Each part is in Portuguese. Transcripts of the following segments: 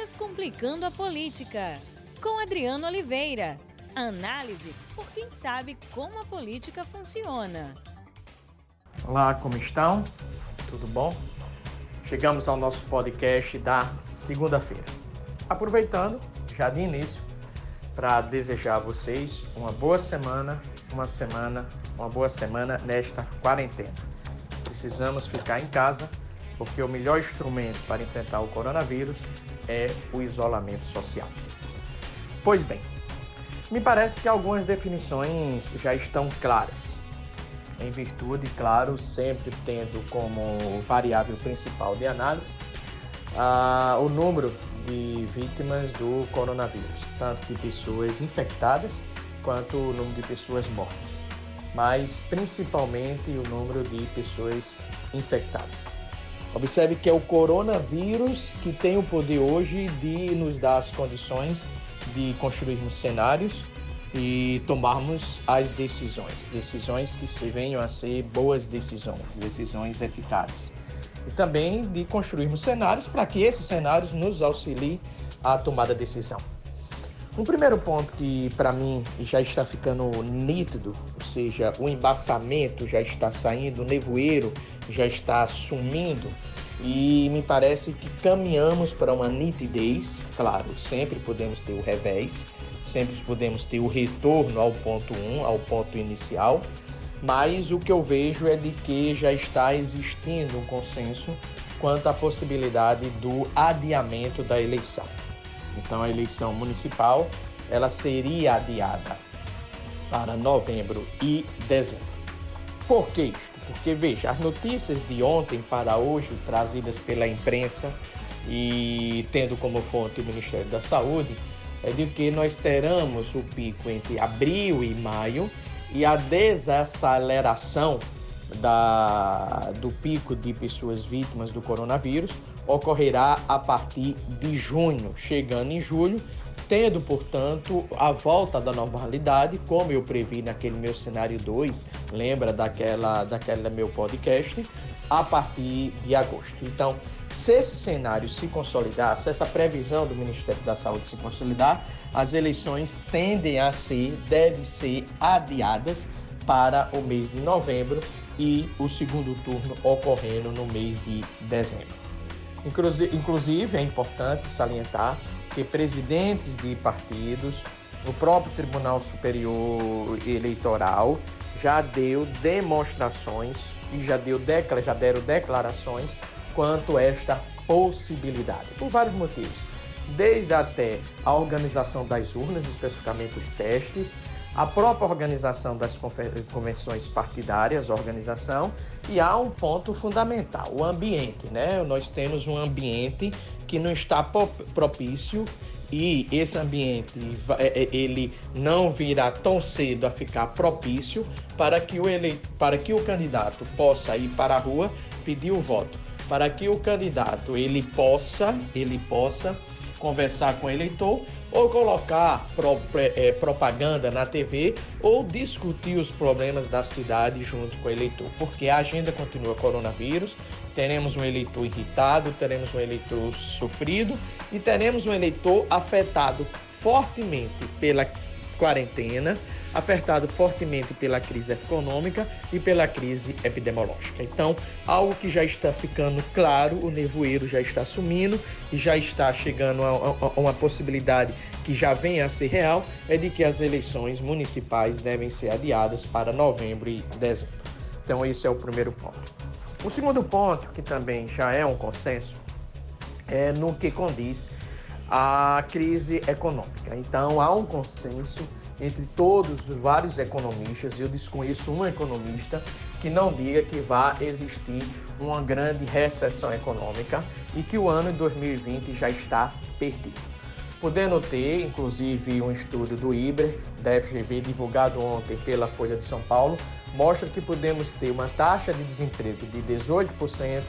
Descomplicando a Política, com Adriano Oliveira. Análise por quem sabe como a política funciona. Olá, como estão? Tudo bom? Chegamos ao nosso podcast da segunda-feira. Aproveitando, já de início, para desejar a vocês uma boa semana, uma semana, uma boa semana nesta quarentena. Precisamos ficar em casa porque o melhor instrumento para enfrentar o coronavírus é o isolamento social. Pois bem, me parece que algumas definições já estão claras, em virtude, claro, sempre tendo como variável principal de análise ah, o número de vítimas do coronavírus, tanto de pessoas infectadas quanto o número de pessoas mortas, mas principalmente o número de pessoas infectadas. Observe que é o coronavírus que tem o poder hoje de nos dar as condições de construirmos cenários e tomarmos as decisões, decisões que se venham a ser boas decisões, decisões eficazes. E também de construirmos cenários para que esses cenários nos auxiliem a tomar a decisão. Um primeiro ponto que para mim já está ficando nítido, seja, o embaçamento já está saindo, o nevoeiro já está sumindo e me parece que caminhamos para uma nitidez, claro, sempre podemos ter o revés, sempre podemos ter o retorno ao ponto 1, um, ao ponto inicial, mas o que eu vejo é de que já está existindo um consenso quanto à possibilidade do adiamento da eleição. Então a eleição municipal ela seria adiada para novembro e dezembro. Por que isso? Porque veja, as notícias de ontem para hoje trazidas pela imprensa e tendo como fonte o Ministério da Saúde é de que nós teremos o pico entre abril e maio e a desaceleração da, do pico de pessoas vítimas do coronavírus ocorrerá a partir de junho, chegando em julho, tendo, portanto, a volta da normalidade, como eu previ naquele meu cenário 2, lembra daquela, daquela meu podcast, a partir de agosto. Então, se esse cenário se consolidar, se essa previsão do Ministério da Saúde se consolidar, as eleições tendem a ser, devem ser adiadas para o mês de novembro e o segundo turno ocorrendo no mês de dezembro. Inclusive, é importante salientar que presidentes de partidos, o próprio Tribunal Superior Eleitoral já deu demonstrações e já, deu, já deram declarações quanto a esta possibilidade, por vários motivos. Desde até a organização das urnas, especificamente os testes, a própria organização das convenções partidárias, organização, e há um ponto fundamental, o ambiente, né? Nós temos um ambiente que não está propício e esse ambiente é, é, ele não virá tão cedo a ficar propício para que o ele, para que o candidato possa ir para a rua pedir o voto, para que o candidato ele possa ele possa conversar com o eleitor ou colocar pro, é, propaganda na TV ou discutir os problemas da cidade junto com o eleitor, porque a agenda continua coronavírus, teremos um eleitor irritado, teremos um eleitor sofrido e teremos um eleitor afetado fortemente pela quarentena, apertado fortemente pela crise econômica e pela crise epidemiológica. Então, algo que já está ficando claro, o nevoeiro já está sumindo e já está chegando a, a, a uma possibilidade que já vem a ser real, é de que as eleições municipais devem ser adiadas para novembro e dezembro. Então, esse é o primeiro ponto. O segundo ponto, que também já é um consenso, é no que condiz a crise econômica. Então, há um consenso entre todos os vários economistas, eu desconheço um economista que não diga que vai existir uma grande recessão econômica e que o ano de 2020 já está perdido. Podendo ter, inclusive, um estudo do IBRE, da FGV, divulgado ontem pela Folha de São Paulo, mostra que podemos ter uma taxa de desemprego de 18%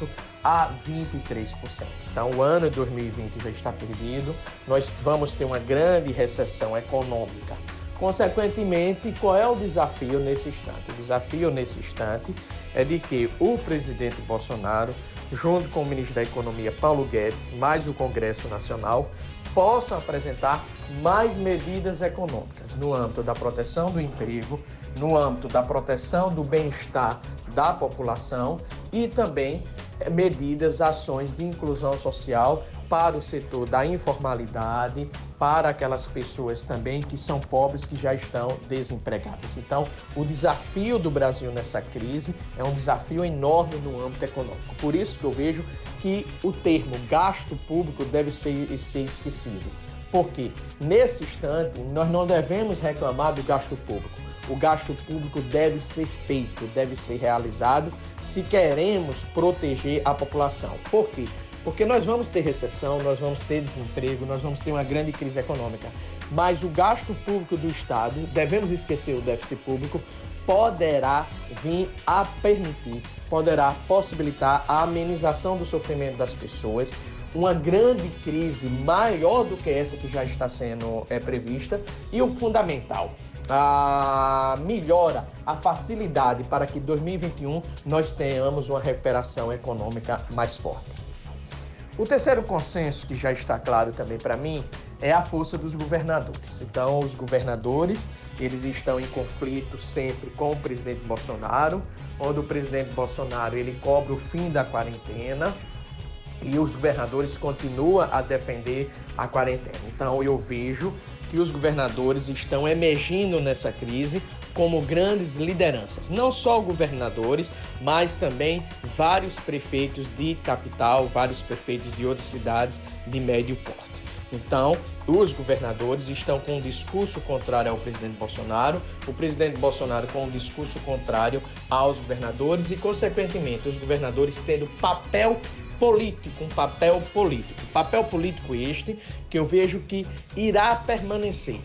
a 23%. Então, o ano de 2020 já está perdido, nós vamos ter uma grande recessão econômica. Consequentemente, qual é o desafio nesse instante? O desafio nesse instante é de que o presidente Bolsonaro junto com o ministro da Economia Paulo Guedes, mais o Congresso Nacional, possam apresentar mais medidas econômicas no âmbito da proteção do emprego, no âmbito da proteção do bem-estar da população e também eh, medidas, ações de inclusão social para o setor da informalidade, para aquelas pessoas também que são pobres, que já estão desempregadas. Então, o desafio do Brasil nessa crise é um desafio enorme no âmbito econômico. Por isso que eu vejo que o termo gasto público deve ser, ser esquecido. Porque, nesse instante, nós não devemos reclamar do gasto público. O gasto público deve ser feito, deve ser realizado se queremos proteger a população. Por quê? Porque nós vamos ter recessão, nós vamos ter desemprego, nós vamos ter uma grande crise econômica. Mas o gasto público do Estado, devemos esquecer o déficit público, poderá vir a permitir, poderá possibilitar a amenização do sofrimento das pessoas, uma grande crise maior do que essa que já está sendo é, prevista e o fundamental, a melhora, a facilidade para que 2021 nós tenhamos uma recuperação econômica mais forte. O terceiro consenso, que já está claro também para mim, é a força dos governadores. Então, os governadores, eles estão em conflito sempre com o presidente Bolsonaro, onde o presidente Bolsonaro ele cobra o fim da quarentena e os governadores continuam a defender a quarentena. Então, eu vejo que os governadores estão emergindo nessa crise como grandes lideranças. Não só governadores, mas também vários prefeitos de capital, vários prefeitos de outras cidades de médio porte. Então, os governadores estão com um discurso contrário ao presidente Bolsonaro, o presidente Bolsonaro com um discurso contrário aos governadores e, consequentemente, os governadores tendo papel político, um papel político. Papel político este que eu vejo que irá permanecer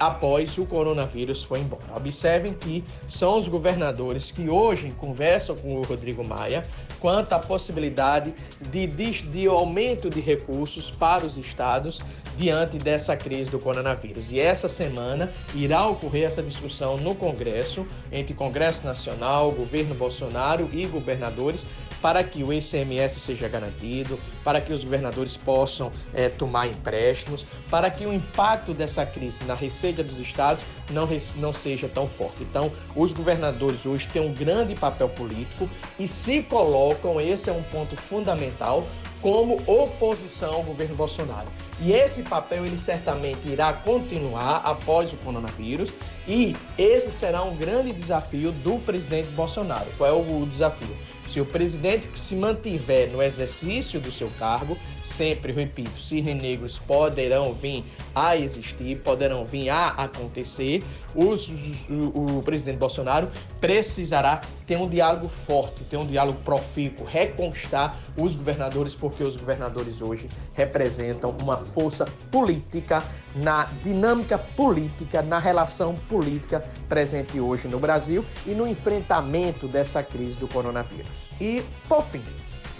após o coronavírus foi embora. Observem que são os governadores que hoje conversam com o Rodrigo Maia quanto à possibilidade de, de, de, aumento de recursos para os estados diante dessa crise do coronavírus. E essa semana irá ocorrer essa discussão no Congresso, entre Congresso Nacional, governo Bolsonaro e governadores, para que o ICMS seja garantido, para que os governadores possam é, tomar empréstimos, para que o impacto dessa crise na receita dos estados não, não seja tão forte. Então, os governadores hoje têm um grande papel político e se colocam, esse é um ponto fundamental, como oposição ao governo Bolsonaro. E esse papel ele certamente irá continuar após o coronavírus e esse será um grande desafio do presidente Bolsonaro. Qual é o desafio? Se o presidente se mantiver no exercício do seu cargo, sempre, repito, cisnes negros poderão vir a existir, poderão vir a acontecer, os, o, o, presidente Bolsonaro precisará ter um diálogo forte, ter um diálogo profícuo, reconquistar os governadores, porque os governadores hoje representam uma força política na dinâmica política, na relação política presente hoje no Brasil e no enfrentamento dessa crise do coronavírus. E, por fim,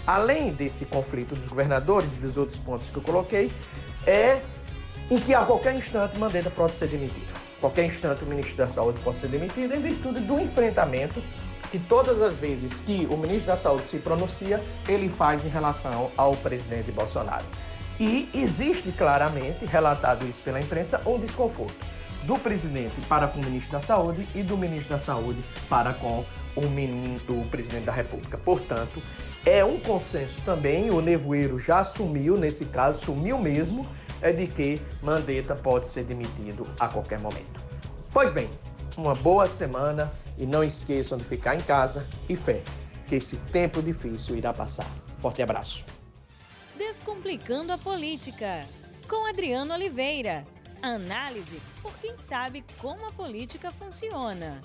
além desse conflito dos governadores e dos outros pontos que eu coloquei, é em que a qualquer instante Mandetta pode ser demitido. Qualquer instante o ministro da Saúde pode ser demitido em virtude do enfrentamento que todas as vezes que o ministro da Saúde se pronuncia, ele faz em relação ao presidente Bolsonaro. E existe claramente, relatado isso pela imprensa, um desconforto do presidente para com o ministro da Saúde e do ministro da Saúde para com o, ministro, o presidente da República. Portanto, é um consenso também, o Nevoeiro já assumiu, nesse caso, sumiu mesmo, é de que Mandetta pode ser demitido a qualquer momento. Pois bem, uma boa semana e não esqueçam de ficar em casa e fé que esse tempo difícil irá passar. Forte abraço. Descomplicando a Política, com Adriano Oliveira. Análise por quem sabe como a política funciona.